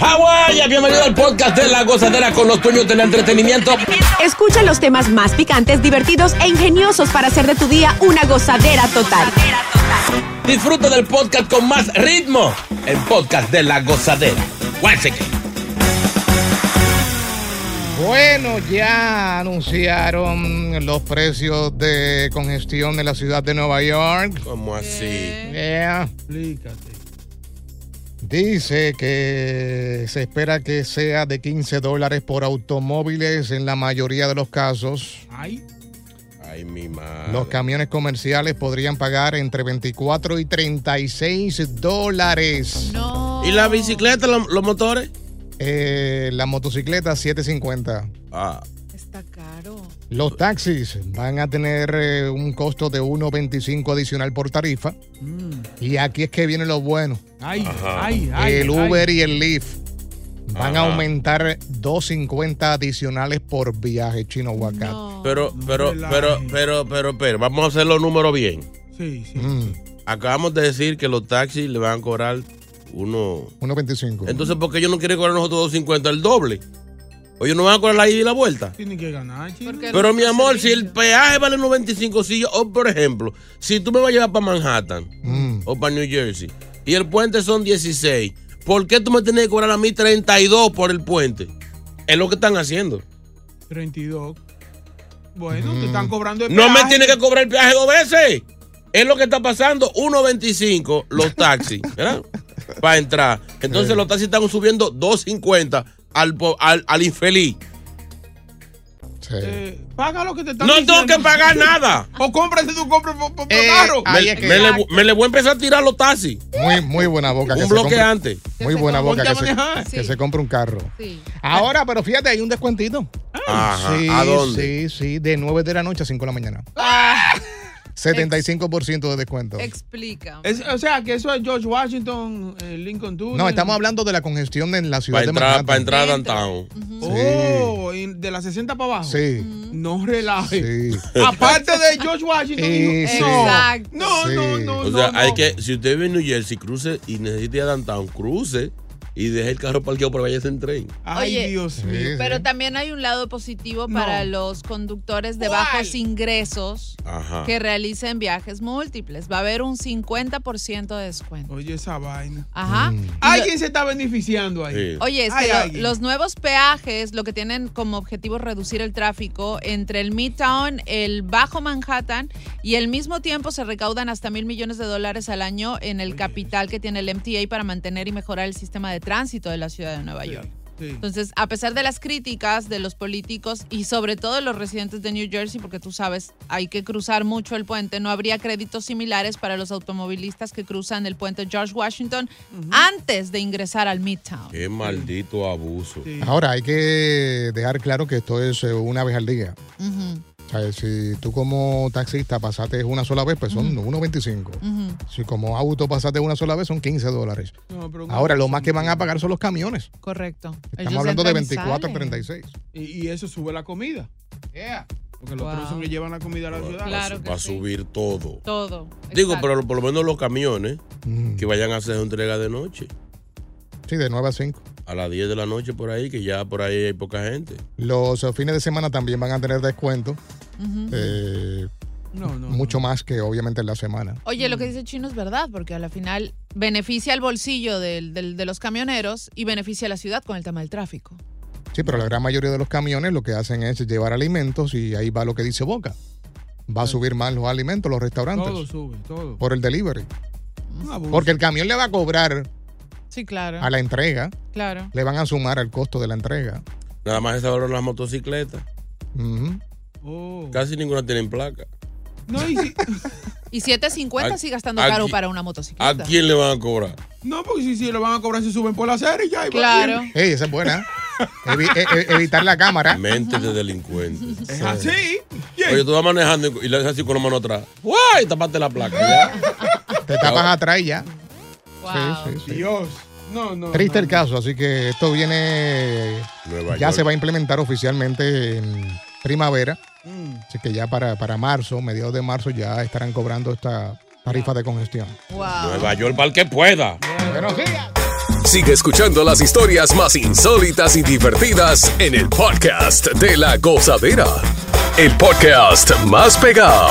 Hawái, bienvenido al podcast de La Gozadera con los dueños del entretenimiento. Escucha los temas más picantes, divertidos e ingeniosos para hacer de tu día una gozadera total. Disfruta del podcast con más ritmo. El podcast de La Gozadera. Bueno, ya anunciaron los precios de congestión de la ciudad de Nueva York. ¿Cómo así? Yeah. Explícate. Dice que se espera que sea de 15 dólares por automóviles en la mayoría de los casos. Ay. Ay, mi madre. Los camiones comerciales podrían pagar entre 24 y 36 dólares. ¿Y la bicicleta, lo- los, motores? Eh, la motocicleta 750. Ah. Los taxis van a tener eh, un costo de 1.25 adicional por tarifa. Y aquí es que viene lo bueno. Ay, ay, ay. el ay. Uber y el Lyft van a Ajá. aumentar 2.50 adicionales por viaje chino Huacat. Pero, pero, relaje. pero, pero, pero, pero, vamos a hacer los números bien. Sí, sí. Mm, Acabamos de decir que los taxis le van a cobrar uno. 1.25. Entonces, ¿por qué ellos no quieren cobrar nosotros 2.50 el doble? O ellos no van a cobrar la ida y la vuelta. Tienen que ganar, chino. Pero mi amor, si el peaje vale 95, si yo, o por ejemplo, si tú me vas a llevar para Manhattan Mm. o para New Jersey y el puente son 16, ¿por qué tú me tienes que cobrar a mí 32 por el puente? Es lo que están haciendo. 32. Bueno, te están cobrando el No me peaje. tienes que cobrar el peaje dos veces. Es lo que está pasando. 1.25 los taxis, ¿verdad? Para entrar. Entonces los taxis están subiendo 2.50 al, al, al infeliz. Sí. Eh, paga lo que te están No diciendo. tengo que pagar nada. O cómprate tu compra por, por Eh, carro. Me, es que- me le, me le voy a empezar a tirar los taxis. Muy, muy buena boca. que Un bloque compre- antes. Muy buena boca que se, que se compre un carro. Sí. Ahora, pero fíjate, hay un descuentito. Ajá. Sí, ¿A dónde? sí, sí, de 9 de la noche a 5 de la mañana. Ah, 75% de descuento. explica. Es- o sea, que eso es George Washington, eh, Lincoln Tunnel. No, estamos hablando de la congestión en la ciudad Para de entrar, Manhattan. para entrar a downtown. Oh, y de las 60 para abajo. Sí, No relaje. sí. Aparte de George Washington. Sí, sí. no. Exacto. No, Sí. no, no. O sea, no. hay que, si usted vive en New Jersey, cruce y necesita ir a downtown, cruce y deje el carro parqueado para vaya en tren. Ay, Oye, Dios mío. Pero también hay un lado positivo No. para los conductores de ¿Cuál? bajos ingresos Ajá. que realicen viajes múltiples. Va a haber un 50% de descuento. Oye, esa vaina. Ajá. Mm. Alguien se está beneficiando ahí. Sí. Oye, es Hay que lo- alguien. los nuevos peajes lo que tienen como objetivo es reducir el tráfico entre el Midtown, el Bajo Manhattan y al mismo tiempo se recaudan hasta mil millones de dólares al año en el capital que tiene el MTA para mantener y mejorar el sistema de tránsito de la ciudad de Nueva York. Sí. Entonces, a pesar de las críticas de los políticos y sobre todo de los residentes de New Jersey, porque tú sabes, hay que cruzar mucho el puente, no habría créditos similares para los automovilistas que cruzan el puente George Washington antes de ingresar al Midtown. Qué maldito abuso. Sí. Ahora, hay que dejar claro que esto es eh, una vez al día. Sea, si tú como taxista pasaste una sola vez, pues son 1.25. Ujú. Si como auto pasaste una sola vez, son 15 dólares. No, pero un Ahora, lo más que 1.25. van a pagar son los camiones. Correcto. Estamos Ellos hablando de entran y 24 a salen. 36. Y, y eso sube la comida. Porque los Wow. otros son que llevan la comida a la ciudad. Claro Va a sí. subir todo. Todo. Digo, Exacto. pero por lo menos los camiones Mm. que vayan a hacer entrega de noche. Sí, de 9 a 5. A las 10 de la noche por ahí, que ya por ahí hay poca gente. Los fines de semana también van a tener descuento. Eh, No, no. mucho más que obviamente en la semana. Oye, lo que dice Chino es verdad, porque a la final beneficia el bolsillo del- del- de los camioneros y beneficia a la ciudad con el tema del tráfico. Sí, pero la gran mayoría de los camiones lo que hacen es llevar alimentos y ahí va lo que dice Boca. Va a subir más los alimentos, los restaurantes, Todo sube, todo. por el delivery. Porque el camión le va a cobrar Sí, claro. a la entrega, Claro. le van a sumar al costo de la entrega. Nada más esa valor las motocicletas. Ujú. Oh. Casi ninguna tienen placa. No, y si- Y 7.50 ¿A- sigue estando a caro para una ¿A motocicleta. quién le van a cobrar? no, porque si, si lo van a cobrar, se suben por la serie y ya. y Claro. Ey, esa es buena. Evi- e- e- evitar la cámara. Mente de delincuentes. Es así. Oye, tú vas manejando y y le haces así con la mano atrás. ¡Guay! Tapaste la placa. Ya. Te tapas atrás y ya. Wow. Sí, sí, sí. Dios. No, no. Triste no, el caso, así que esto viene, Nueva ya York. se va a implementar oficialmente en primavera, Mm. así que ya para, para marzo, mediados de marzo, ya estarán cobrando esta tarifa de congestión. Wow. Nueva York para el que pueda. Buenos días. Sigue escuchando las historias más insólitas y divertidas en el podcast de la gozadera. El podcast más pegado.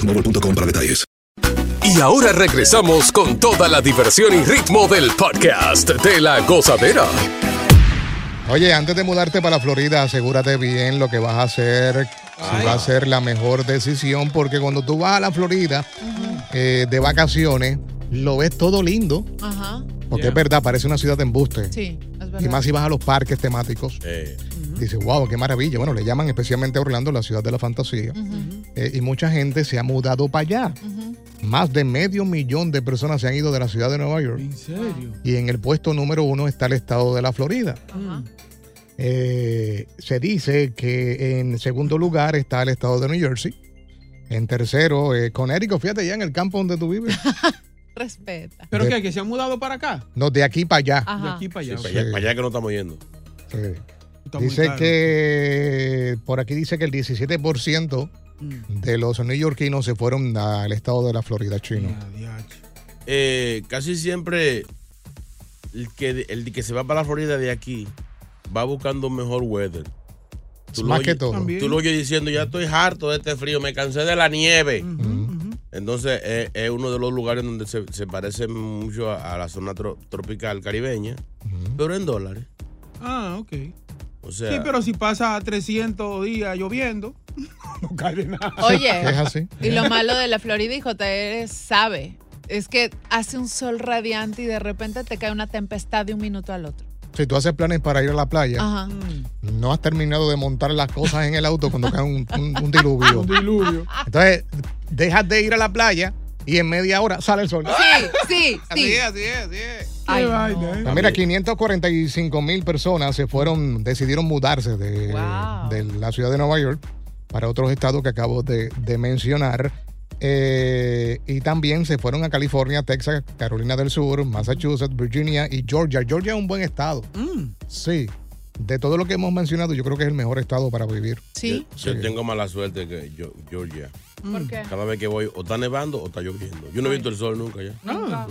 boostmobile.com para detalles. Y ahora regresamos con toda la diversión y ritmo del podcast de la gozadera. Oye, antes de mudarte para Florida, asegúrate bien lo que vas a hacer, si va a ser la mejor decisión, porque cuando tú vas a la Florida eh, de vacaciones, lo ves todo lindo, Ajá. porque es verdad, parece una ciudad de embuste. Sí, es verdad. Y más si vas a los parques temáticos. Eh, Dices, wow, qué maravilla. Bueno, le llaman especialmente a Orlando la ciudad de la fantasía. Eh, y mucha gente se ha mudado para allá. Más de medio millón de personas se han ido de la ciudad de Nueva York. ¿En serio? Y en el puesto número uno está el estado de la Florida. Ajá. Eh, se dice que en segundo lugar está el estado de New Jersey. En tercero, eh, Connecticut. Fíjate ya en el campo donde tú vives. Respeta. ¿Pero De- qué? ¿Que se han mudado para acá? No, de aquí para allá. De aquí para sí, allá. para, allá, para allá que no estamos yendo. Sí. Dice caro. que por aquí dice que el 17% Mm. de los neoyorquinos se fueron al estado de la Florida chino. Eh, casi siempre el que, el que se va para la Florida de aquí va buscando un mejor weather. Tú Más lo que todo. También. Tú lo oyes diciendo, ya estoy harto de este frío, me cansé de la nieve. Entonces eh, es uno de los lugares donde se, se parece mucho a, a la zona tro- tropical caribeña, pero en dólares. Ah, ok. O sea, Sí, pero si pasa 300 días lloviendo, no cae de nada. Oye, Es así. y lo malo de la Florida, y JR sabe, es que hace un sol radiante y de repente te cae una tempestad de un minuto al otro. Si tú haces planes para ir a la playa, Ajá. no has terminado de montar las cosas en el auto cuando cae un, un- un diluvio. Un diluvio. Entonces, dejas de ir a la playa y en media hora sale el sol. Sí, sí, Así sí. es, así es, así es. Ay, no. ¿eh? Pues mira, 545 mil personas se fueron, decidieron mudarse de, Wow. de la ciudad de Nueva York para otros estados que acabo de, de mencionar. Eh, y también se fueron a California, Texas, Carolina del Sur, Massachusetts, Virginia y Georgia. Georgia es un buen estado. Mm. Sí. De todo lo que hemos mencionado, yo creo que es el mejor estado para vivir. Sí. Yo tengo mala suerte que yo, Georgia. ¿Por qué? Cada vez que voy, o está nevando o está lloviendo. Yo no he visto el sol nunca ya. Mm.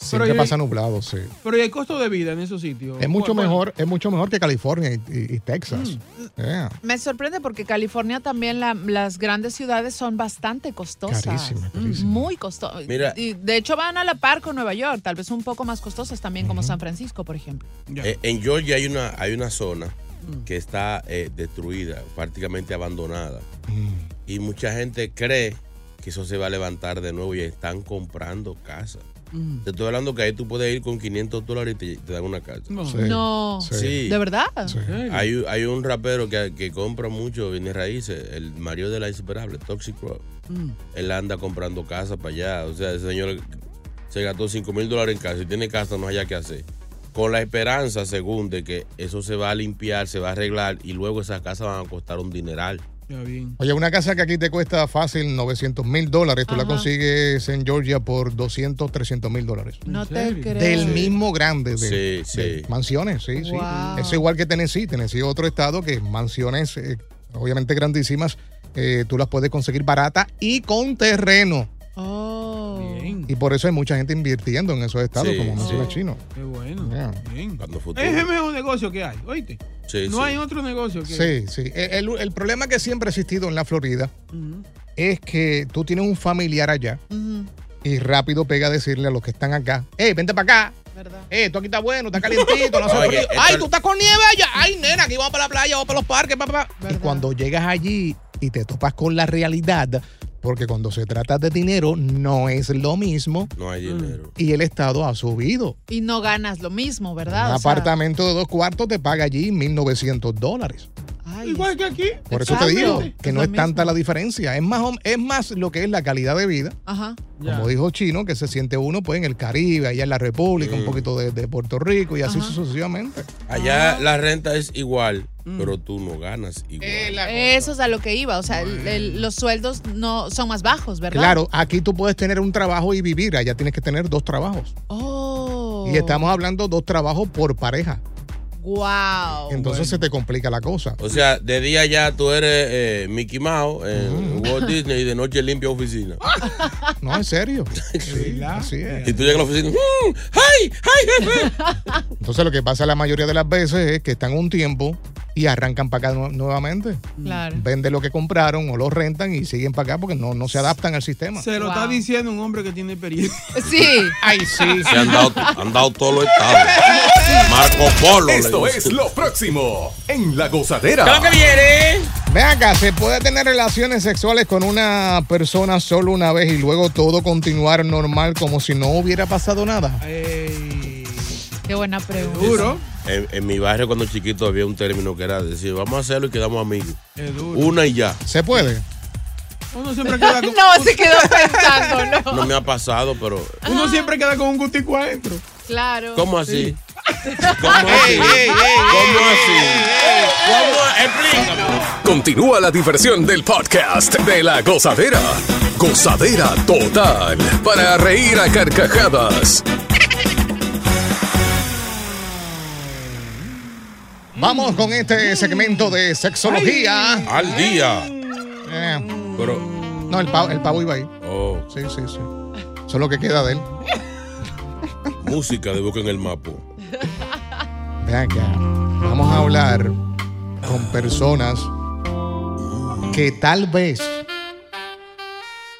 Siempre Pero, pasa nublado, sí. Pero ¿y el costo de vida en esos sitios? Es mucho Bueno, mejor, es mucho mejor que California y, y- y Texas. Mm. Yeah. Me sorprende porque California también la- las grandes ciudades son bastante costosas. Carísimas, Mm, Muy costosas. Mira. Y de hecho van a la par con Nueva York, tal vez un poco más costosas también como San Francisco, por ejemplo. Eh, en Georgia hay una, hay una zona Mm. que está eh, destruida, prácticamente abandonada. Mm. Y mucha gente cree que eso se va a levantar de nuevo y están comprando casas. Mm. Te estoy hablando que ahí tú puedes ir con 500 dólares y te, te dan una casa. No. Sí. No. Sí. ¿De verdad? Hay, hay un rapero que, que compra mucho bienes raíces, el Mario de la Insuperable, Toxic Rock. Mm. Él anda comprando casa para allá. O sea, ese señor se gastó 5 mil dólares en casa y tiene casa, no haya que hacer. Con la esperanza, según, de que eso se va a limpiar, se va a arreglar y luego esas casas van a costar un dineral. Ya bien. Oye, una casa que aquí te cuesta fácil 900 mil dólares, tú la consigues en Georgia por 200, 300 mil dólares. No te serio? creo. Del Sí. mismo grande de, Sí, sí. de mansiones, sí, sí. Wow. Es igual que Tennessee. Tennessee es otro estado que mansiones, eh, obviamente grandísimas, eh, tú las puedes conseguir baratas y con terreno. Oh. Y por eso hay mucha gente invirtiendo en esos estados, Sí, como menciona sí. Chino. Qué bueno. Yeah. Bien. Es el mejor negocio que hay, oíste. Sí, no sí. hay otro negocio que Sí, sí. E, El, el problema que siempre ha existido en la Florida es que tú tienes un familiar allá y rápido pega a decirle a los que están acá, hey, vente para acá. ¿Verdad? Eh, esto aquí está bueno, está calientito, no hace frío. Ay, tú estás con nieve allá. Ay, nena, aquí vamos para la playa, vamos para los parques, papá. Y ¿Verdad? cuando llegas allí y te topas con la realidad, porque cuando se trata de dinero no es lo mismo No hay dinero. y el Estado ha subido. Y no ganas lo mismo, ¿verdad? Un O sea, apartamento de dos cuartos te paga allí 1.900 dólares. Ay, Igual que aquí. Por eso te digo que no es tanta la diferencia. Es más, es más lo que es la calidad de vida. Ajá. Como dijo Chino, que se siente uno pues en el Caribe, allá en la República, un Mm. poquito de, de Puerto Rico y así Ajá. sucesivamente. Allá la renta es igual, pero tú no ganas igual. Eso es a lo que iba. O sea, el- el- los sueldos no son más bajos, ¿verdad? Claro, aquí tú puedes tener un trabajo y vivir, allá tienes que tener dos trabajos. Oh. Y estamos hablando dos trabajos por pareja. Wow. Entonces se te complica la cosa. O sea, de día ya tú eres eh, Mickey Mouse en Walt Disney y de noche limpia oficina. No, en serio. Sí, ¿Verdad? así es. Y tú llegas a la oficina, "Mm, ¡ay! ¡ay, jefe! Entonces lo que pasa la mayoría de las veces es que están un tiempo y arrancan para acá nu- nuevamente. Claro. Venden lo que compraron o lo rentan y siguen para acá porque no, no se adaptan al sistema. Se lo Wow. está diciendo un hombre que tiene experiencia. Sí. Ay, sí. Se han dado, han dado todos los estados. Marco Polo. Esto es lo próximo en La Gozadera. ¿Qué lo que viene? Ven acá, ¿se puede tener relaciones sexuales con una persona solo una vez y luego todo continuar normal como si no hubiera pasado nada? Ey, Qué buena pregunta. duro. En, en mi barrio cuando chiquito había un término que era decir, vamos a hacerlo y quedamos amigos. Duro. Una y ya. ¿Se puede? Uno siempre queda con, No, se quedó pensando, No no. me ha pasado, pero uno siempre queda con un gustico adentro. Claro. ¿cómo así? ¿Cómo así? ¿Cómo así? ¿Cómo? Explícame. Continúa la diversión del podcast de La Gozadera. Gozadera total para reír a carcajadas. Vamos con este segmento de sexología. Al día. Eh, Pero, no, el pavo, el pavo iba ahí. oh, Sí, sí, sí. Eso es lo que queda de él. música de boca en el mapa. Ven acá. Vamos a hablar con personas que tal vez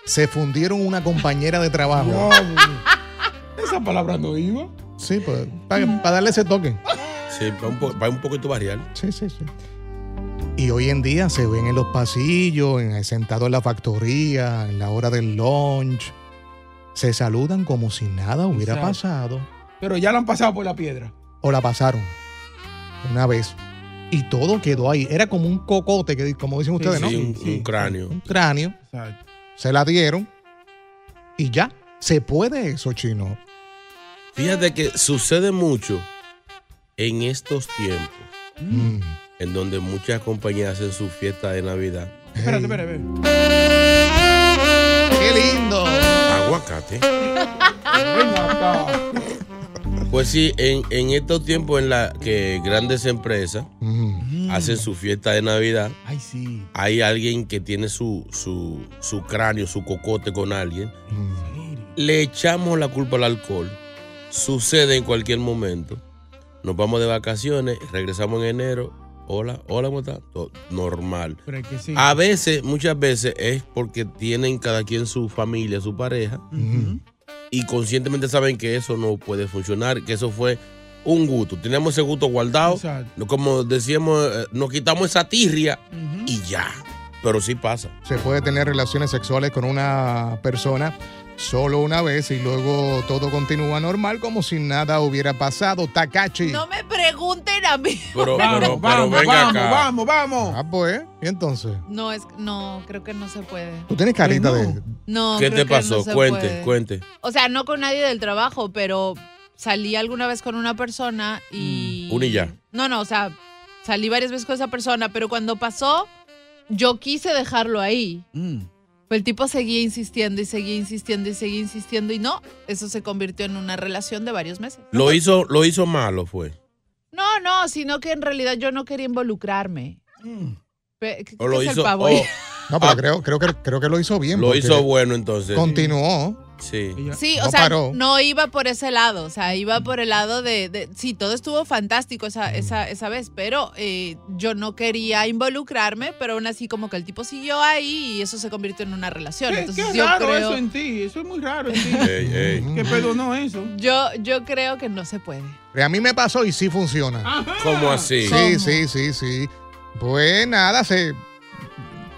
se fundieron una compañera de trabajo. Esa palabra no iba. Sí, pues, para, para darle ese toque. Sí, va un, po- va un poquito variar. Sí, sí, sí. Y hoy en día se ven en los pasillos, en, sentados en la factoría, en la hora del lunch. Se saludan como si nada hubiera Exacto. pasado. Pero ya lo han pasado por la piedra. O la pasaron una vez. Y todo quedó ahí. Era como un cocote, que, como dicen ustedes, Sí, ¿no? un, Sí. un cráneo. Un cráneo. Exacto. Se la dieron. Y ya. Se puede eso, chino. Fíjate que sucede mucho en estos tiempos, Mm. en donde muchas compañías hacen su fiesta de Navidad. Espérate, espérate, espérate. ¡Qué lindo! Aguacate. Pues sí, en, en estos tiempos en la que grandes empresas hacen su fiesta de Navidad, Ay, sí. hay alguien que tiene su, su, su cráneo, su cocote con alguien, le echamos la culpa al alcohol, sucede en cualquier momento, nos vamos de vacaciones, regresamos en enero, hola, hola, ¿cómo está? Todo normal. Pero es que sí. A veces, muchas veces es porque tienen cada quien su familia, su pareja, y conscientemente saben que eso no puede funcionar, que eso fue un gusto. Tenemos ese gusto guardado, no- como decíamos, eh, nos quitamos esa tirria y ya. Pero sí pasa. Se puede tener relaciones sexuales con una persona solo una vez y luego todo continúa normal como si nada hubiera pasado. Takachi. No me pregunten a mí. Pero, Vamos, pero, pero vamos, venga vamos, acá. vamos, vamos. Ah, pues. ¿Y entonces? No, es, no, creo que no se puede. Tú tienes carita de. No, ¿Qué creo te que pasó? no se cuente, puede. cuente. O sea, no con nadie del trabajo, pero salí alguna vez con una persona y... Un y ya. No, no, o sea, salí varias veces con esa persona, pero cuando pasó, yo quise dejarlo ahí. Mm. Pero el tipo seguía insistiendo y seguía insistiendo y seguía insistiendo y no, eso se convirtió en una relación de varios meses. Lo hizo, lo hizo malo, fue. No, no, sino que en realidad yo no quería involucrarme. ¿Qué O lo es el hizo. pavo? o- No, pero Ah. creo, creo, que, creo que lo hizo bien. lo hizo bueno entonces. Continuó. Sí. Sí, No o sea, paró. no iba por ese lado, o sea, iba por el lado de, de- sí, todo estuvo fantástico esa, esa, esa vez, pero eh, yo no quería involucrarme, pero aún así como que el tipo siguió ahí y eso se convirtió en una relación. Qué, Entonces qué yo raro creo, eso en ti. Eso es muy raro en ti. Ey, ey. ¿Qué perdonó eso? yo, yo creo que no se puede. A mí me pasó y sí funciona. ¿Cómo así? Sí, sí, sí, sí. Pues nada, se,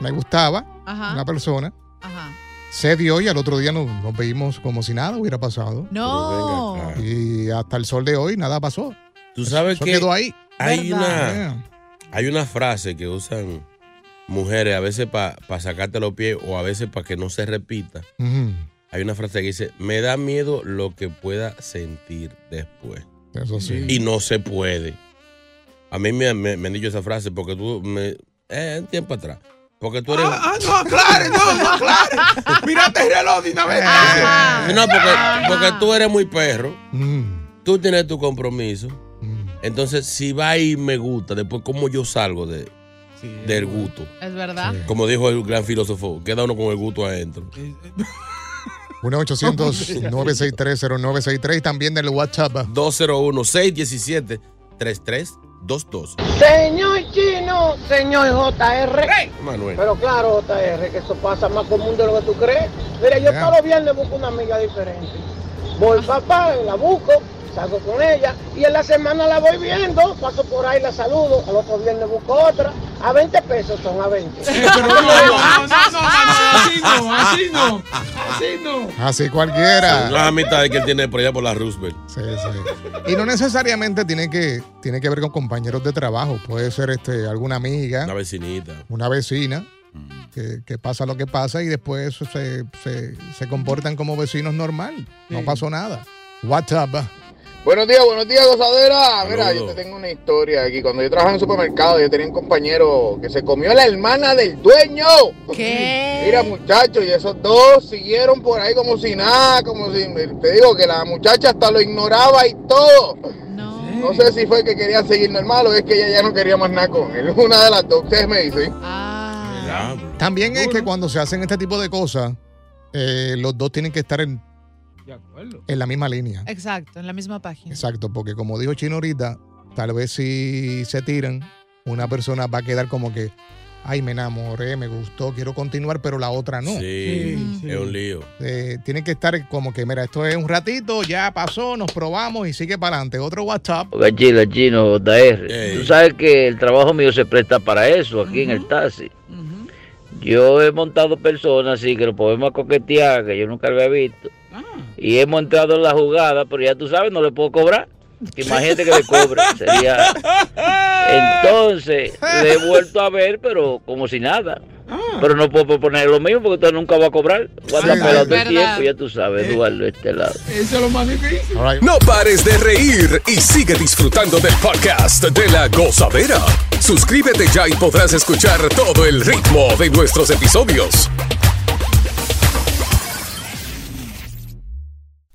me gustaba Ajá, una persona. ajá. Se dio y al otro día nos, nos veíamos como si nada hubiera pasado. No. Venga. Y hasta el sol de hoy nada pasó. Tú sabes Eso que quedó ahí. hay ¿Verdad? una, hay una frase que usan mujeres a veces para sacarte los pies o a veces para que no se repita. Hay una frase que dice, me da miedo lo que pueda sentir después. Eso sí. Y no se puede. A mí me, me- me han dicho esa frase porque tú, me, eh, un tiempo atrás, porque tú eres... Ah, ah, no, aclare, no, no, aclare. Mírate el reloj de una vez. Ah. No, porque, porque tú eres muy perro, Mm, tú tienes tu compromiso. mm. Entonces, si va y me gusta, después, ¿cómo yo salgo de, Sí. del gusto? Es verdad. Como dijo el gran filósofo, queda uno con el gusto adentro. 1-800-963-0963 también del WhatsApp. 201-617-3322. Señor Señor JR. Manuel. Pero claro, JR, que eso pasa más común de lo que tú crees. Mira, yo todos los viernes busco una amiga diferente. Voy papá, la busco, salgo con ella y en la semana la voy viendo, paso por ahí, la saludo, al otro viernes busco otra. A 20 pesos son a 20. Pero no, no, no, no, no, así no, así no, así no. Así cualquiera. Las amistades que él tiene por allá por la Roosevelt. Sí, sí. Y no necesariamente tiene que, tiene que ver con compañeros de trabajo. Puede ser este, alguna amiga, Una vecinita. una vecina, que, que pasa lo que pasa y después se, se, se comportan como vecinos normal. No Sí. pasó nada. WhatsApp. Buenos días, buenos días, gozadera. Mira, yo te tengo una historia aquí. Cuando yo trabajaba en el supermercado, yo tenía un compañero que se comió la hermana del dueño. ¿Qué? Mira, muchachos, y esos dos siguieron por ahí como si nada, como si. Te digo que la muchacha hasta lo ignoraba y todo. No. No sé si fue que querían seguir normal o es que ella ya no quería más nada con él. Una de las dos, ustedes me dicen. Ah. También es que cuando se hacen este tipo de cosas, eh, los dos tienen que estar en, De acuerdo. en la misma línea. Exacto, en la misma página. Exacto, porque como dijo Chino ahorita, tal vez si se tiran, una persona va a quedar como que, ay, me enamoré, me gustó, quiero continuar, pero la otra no. Sí, Sí, sí. es un lío. Eh, tienen que estar como que, mira, esto es un ratito, ya pasó, nos probamos y sigue para adelante. Otro WhatsApp. Gachila, chino, JR. Ey. Tú sabes que el trabajo mío se presta para eso aquí en el taxi. Yo he montado personas así que lo podemos coquetear, que yo nunca lo había visto. Ah. Y hemos entrado en la jugada, pero ya tú sabes, no le puedo cobrar. Imagínate que le cobre. Sería. Entonces, le he vuelto a ver, pero como si nada. Pero no puedo proponer lo mismo porque usted nunca va a cobrar. Estar Sí, el tiempo, ya tú sabes, Eduardo, de este lado. Eso es lo más difícil. No pares de reír y sigue disfrutando del podcast de la gozadera. Suscríbete ya y podrás escuchar todo el ritmo de nuestros episodios.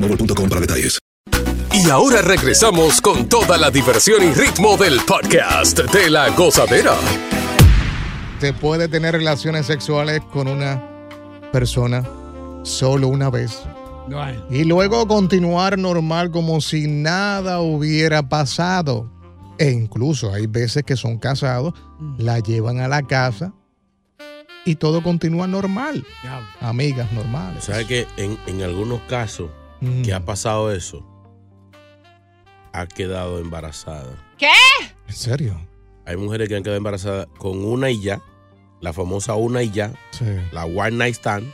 boostmobile.com para detalles. Y ahora regresamos con toda la diversión y ritmo del podcast de la gozadera. Se puede tener relaciones sexuales con una persona solo una vez No hay. y luego continuar normal como si nada hubiera pasado. E incluso hay veces que son casados, la llevan a la casa y todo continúa normal. Amigas normales. ¿Sabes que en, en algunos casos Mm. que ha pasado eso, ha quedado embarazada? ¿Qué? ¿En serio? Hay mujeres que han quedado embarazadas con una y ya, la famosa una y ya, la one night stand,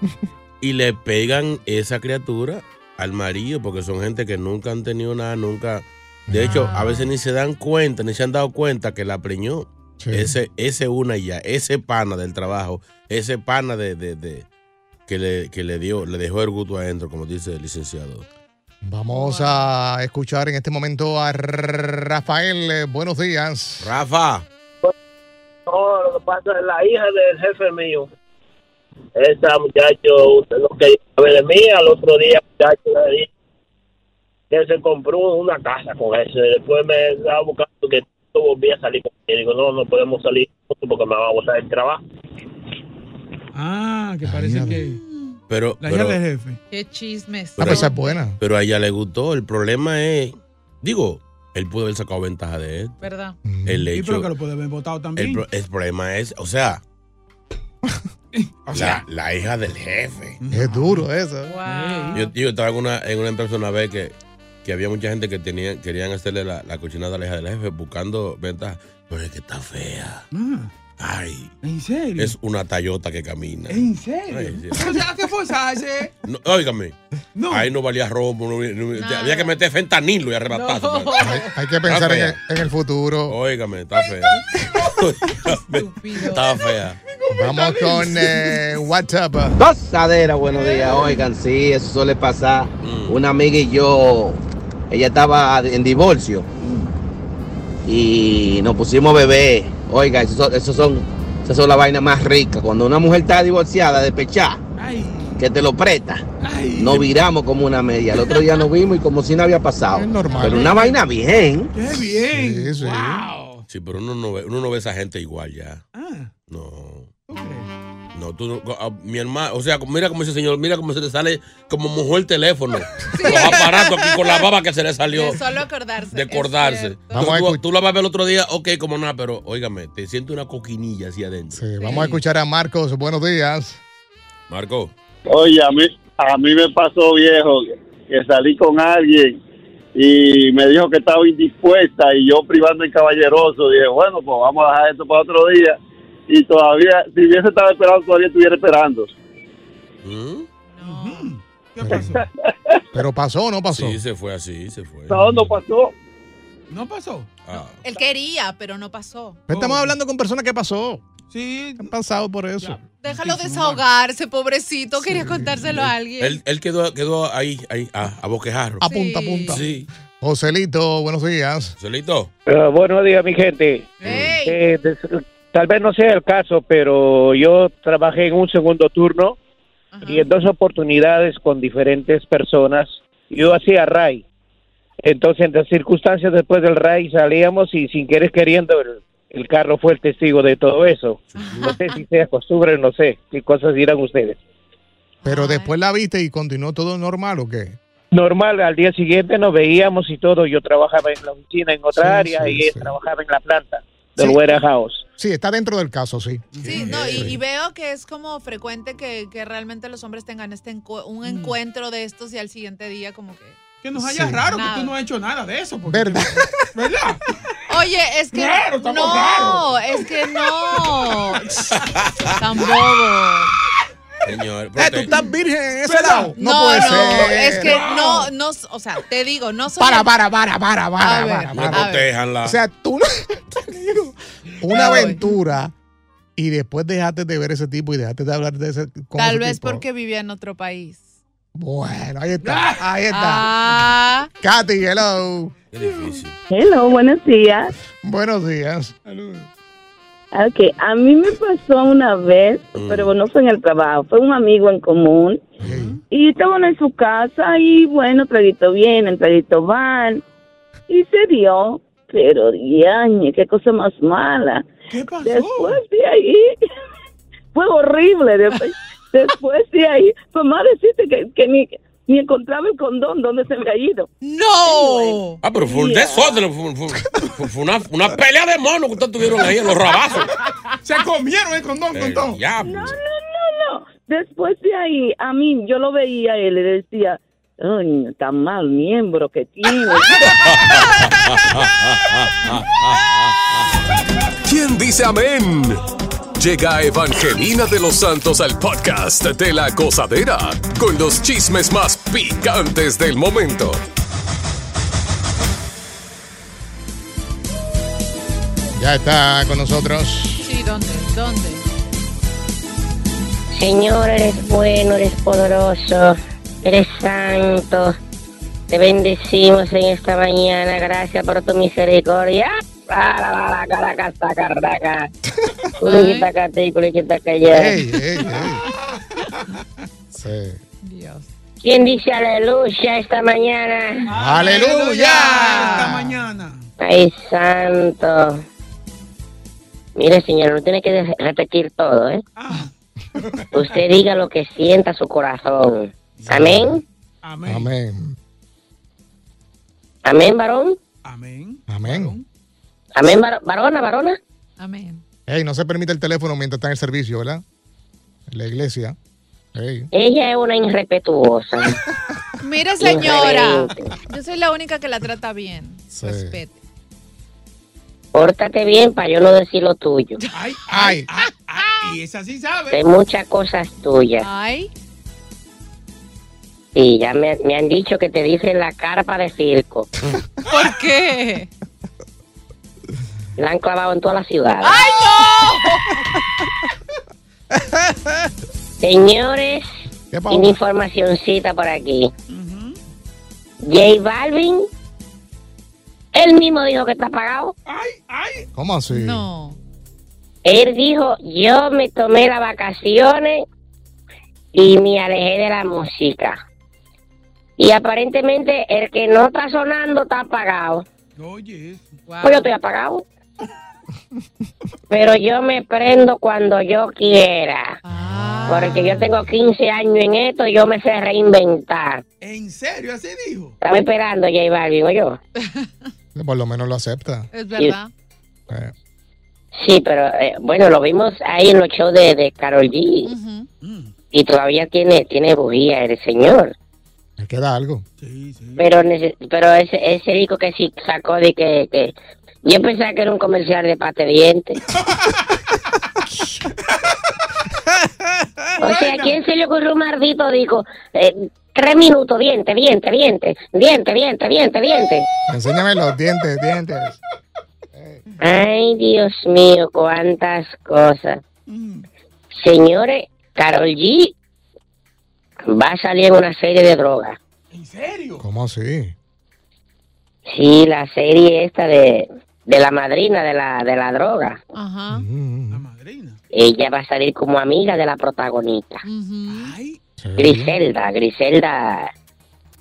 y le pegan esa criatura al marido porque son gente que nunca han tenido nada, nunca. De hecho, a veces ni se dan cuenta, ni se han dado cuenta que la preñó. Ese, ese una y ya, ese pana del trabajo, ese pana de, de- de- que, le, que le dio, le dejó el gusto adentro, como dice el licenciado. Vamos a escuchar en este momento a Rafael. Eh, Buenos días. Rafa. No, lo que pasa es la hija del jefe mío. Esa muchacho, usted no quería saber de mí. Al otro día, muchacho, le dije que se compró una casa con ese. Después me estaba buscando que volví a salir con él. Digo, no, no podemos salir porque me va a botar el trabajo. Ah, que parece que. Pero, La hija pero, del jefe. Qué chismes. Ah, pues esa es buena. pero a ella le gustó. El problema es, digo, él pudo haber sacado ventaja de él. ¿Verdad? El Sí, hecho, pero que lo puede haber votado también. el, pro- el problema es, o sea, la, la hija del jefe. Es duro eso. Yo, yo estaba en una, en una empresa una vez que, que había mucha gente que tenía, querían hacerle la, la cochinada a la hija del jefe buscando ventaja. Pero es que está fea. Ah, Ay. ¿En serio? Es una Tayota que camina. ¿En serio? Ay, sí. O sea, ¿qué forzarse? No, óigame. No. Ahí no valía robo. no- no- había que meter fentanilo y arrebatar. Hay, hay que pensar en el, en el futuro. Óigame, está fea. está fea. Vamos con eh, WhatsApp. Gozadera, buenos días. Oigan, sí, eso suele pasar. Una amiga y yo, ella estaba en divorcio y nos pusimos bebé. Oiga, eso, eso son, esas son las vainas más ricas. Cuando una mujer está divorciada, despechada, que te lo presta, nos viramos como una media. El otro día nos vimos y como si no había pasado. Pero una vaina bien. ¡Qué bien! Sí, sí. ¡Wow! Sí, pero uno no ve, uno no ve esa gente igual ya. Ah, No. No, tú no- a- mi hermano, o sea, mira cómo ese señor, mira cómo se le sale, como mojó el teléfono. Los aparatos aquí con la baba que se le salió. De solo acordarse. De acordarse. Vamos a tú, escuchar. tú la vas a ver el otro día, ok, como nada, pero óigame, te siento una coquinilla hacia adentro. Sí, Vamos a escuchar a Marcos. Buenos días. Marco. Oye, a mí, a mí me pasó viejo que salí con alguien y me dijo que estaba indispuesta y yo privando en caballeroso dije, bueno, pues vamos a dejar esto para otro día y todavía, si hubiese estado esperando, todavía estuviera esperando. ¿Qué pasó? Pero pasó o no pasó. Sí, se fue así, se fue. No, no pasó. ¿No pasó? Ah. Él quería, pero no pasó. Pero Estamos hablando con personas que pasó. Sí. Han pasado por eso. Déjalo desahogarse, pobrecito. Quería contárselo a alguien. Él, él quedó, quedó ahí, ahí a, a boquejarro. A punta a punta. Sí. Joselito, buenos días. Joselito. Eh, buenos días, mi gente. Eh, des- tal vez no sea el caso, pero yo trabajé en un segundo turno y en dos oportunidades con diferentes personas. Yo hacía RAI. Entonces, en las circunstancias después del RAI salíamos y sin querer queriendo el, el carro fue el testigo de todo eso. No sé si sea costumbre, no sé qué cosas dirán ustedes. Pero después la viste y continuó todo normal o qué? normal, al día siguiente nos veíamos y todo. Yo trabajaba en la oficina en otra Sí, área sí, y él sí. trabajaba en la planta del Sí. warehouse. Sí, está dentro del caso, sí. Sí, no, y, y veo que es como frecuente que, que realmente los hombres tengan este encu- un encuentro de estos y al siguiente día como que... Que nos haya Sí. raro Nada. que tú no has hecho nada de eso. porque- ¿Verdad? ¿Verdad? Oye, es que... Claro, no, es que no. Tan bobo. Señor, Eh, ¿Tú estás virgen en ese lado? No, puede ser. es que no, no, o sea, te digo, no soy... Para, para, para, para, A para, ver, para, No para. protéjanla. O sea, tú no una aventura y después dejaste de ver ese tipo y dejaste de hablar de ese con Tal ese vez tipo. porque vivía en otro país. Bueno, ahí está, ahí está. Ah, Katy, hello. Qué difícil. Hello, buenos días. Buenos días. Ok, a mí me pasó una vez, Mm. pero no fue en el trabajo, fue un amigo en común. Y estaban en su casa y bueno, traguito vienen, traguito van. Y se dio, pero diañe, qué cosa más mala. ¿Qué pasó? Después de ahí, fue horrible. Después, después de ahí, más decirte que, que ni, ni encontraba el condón donde se me ha ido. ¡No! Ah, pero fue un Yeah. desorden, fue, fue- fue- fue una, una pelea de monos que ustedes tuvieron ahí en los rabazos. Se comieron el condón con El todo. diablo. No, no, no, no. Después de ahí, a mí, yo lo veía a él y le decía, ay, tan mal miembro que tiene. ¿Quién dice amén? Llega Evangelina de los Santos al podcast de la gozadera con los chismes más picantes del momento. Ya está con nosotros. Sí, ¿dónde? ¿Dónde? Señor, eres bueno, eres poderoso, eres santo. Te bendecimos en esta mañana. Gracias por tu misericordia. Sí. Dios. ¿Quién dice aleluya esta mañana? ¡Aleluya! Esta mañana. Ay, santo. Mire, señor, no tiene que repetir todo, ¿eh? Usted diga lo que sienta su corazón. Amén. Amén. Amén. Amén, varón. Amén. Amén. Amén, var- varona, varona. Amén. Ey, no se permite el teléfono mientras está en el servicio, ¿verdad? En la iglesia. Ey. Ella es una irrespetuosa. Mire, señora, yo soy la única que la trata bien. Sí. Respete. Pórtate bien para yo no decir lo tuyo. Ay, ay, ay, ay, Y esa sí sabe. Hay muchas cosas tuyas. Ay, Y ya me, me han dicho que te dicen la carpa de circo. ¿por qué? La han clavado en toda la ciudad. ¡Ay, Señores, ¿Qué pasó? una informacioncita por aquí. J Balvin, él mismo dijo que está pagado. Ay, ay. ¿Cómo así? no? No. Él dijo, yo me tomé las vacaciones y me alejé de la música. Y aparentemente el que no está sonando está apagado. Oye. Wow. Pues yo estoy apagado. Pero yo me prendo cuando yo quiera. Ah. Porque yo tengo 15 años en esto y yo me sé reinventar. ¿En serio? ¿Así dijo? Estaba esperando J Balvin, ¿o yo? Por lo menos lo acepta. Es verdad. Eh, Sí, pero eh, bueno, lo vimos ahí en los shows de, de Carol G. Ujú. Y todavía tiene, tiene bujía el señor. le queda algo. Sí, sí. Pero pero ese, ese disco que sí sacó de que, que yo pensaba que era un comercial de pate diente. o sea, ¿quién se le ocurrió un maldito disco? Eh, tres minutos, diente, diente, diente, diente, diente, diente, diente. Enséñame los dientes, dientes. Ay, Dios mío, cuántas cosas. Señores, Carol G va a salir en una serie de drogas. ¿En serio? ¿Cómo así? Sí, la serie esta de, de la madrina de la, de la droga. Ajá. Mm, La madrina. Ella va a salir como amiga de la protagonista. Ay, Griselda, Griselda.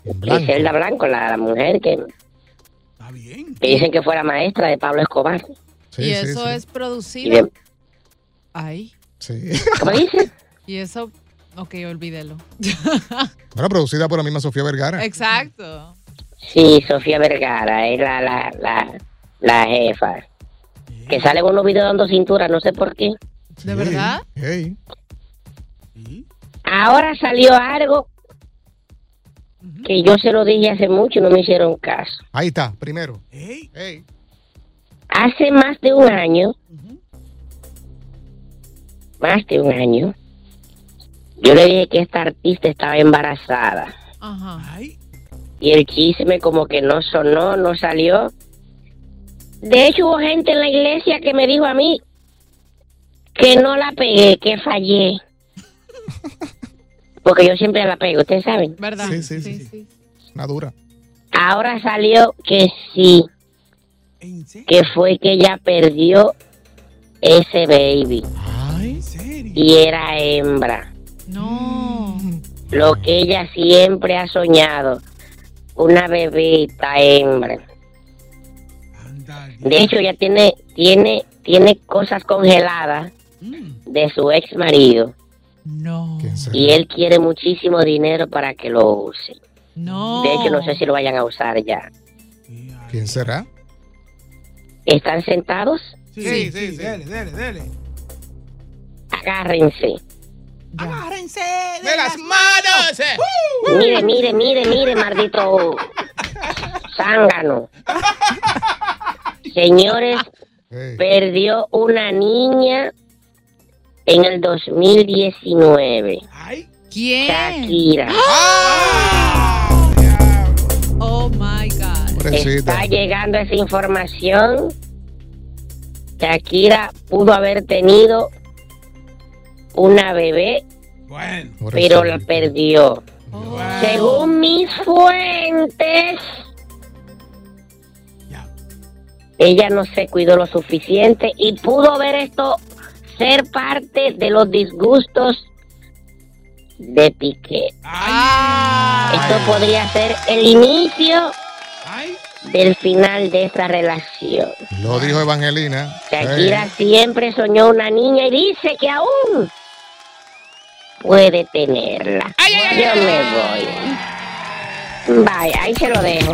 Blanco. Griselda Blanco, la, la mujer que, está bien. que dicen que fue la maestra de Pablo Escobar. Sí, y sí, eso sí. es producido. de- Ay. Sí. ¿Cómo dice? Y eso, Ok, olvídelo. Bueno, producida por la misma Sofía Vergara. Exacto. Sí, Sofía Vergara es la, la, la, la jefa. Que sale en unos videos dando cintura, no sé por qué. ¿De verdad? Hey. Ahora salió algo que yo se lo dije hace mucho y no me hicieron caso. Ahí está, primero. Hace más de un año, más de un año, yo le dije que esta artista estaba embarazada. Ajá. Y el chisme como que no sonó, no salió. De hecho, hubo gente en la iglesia que me dijo a mí que no la pegué, que fallé. Porque yo siempre la pego, ustedes saben. ¿Verdad? Sí, sí, sí. sí. Una dura. Ahora salió que sí. Que fue que ella perdió ese baby. Y era hembra. No. Lo que ella siempre ha soñado. Una bebita hembra. De hecho, ella tiene, tiene, tiene cosas congeladas de su ex marido. No. Y él quiere muchísimo dinero para que lo use. No. De hecho, no sé si lo vayan a usar ya. ¿Quién será? ¿Están sentados? Sí, sí, sí. Dele, dele, dele. Agárrense. Agárrense de las manos. Mire, mire, mire, mire, maldito zángano. Señores, perdió una niña en el 2019. ¿Quién? Shakira. Oh my God. Está llegando esa información. Shakira pudo haber tenido una bebé, pero la perdió. Según mis fuentes, ella no se cuidó lo suficiente y pudo ver esto ser parte de los disgustos de Piqué. Esto podría ser el inicio del final de esta relación. Lo dijo Evangelina. Shakira siempre soñó una niña y dice que aún puede tenerla. Yo me voy. Bye, ahí se lo dejo.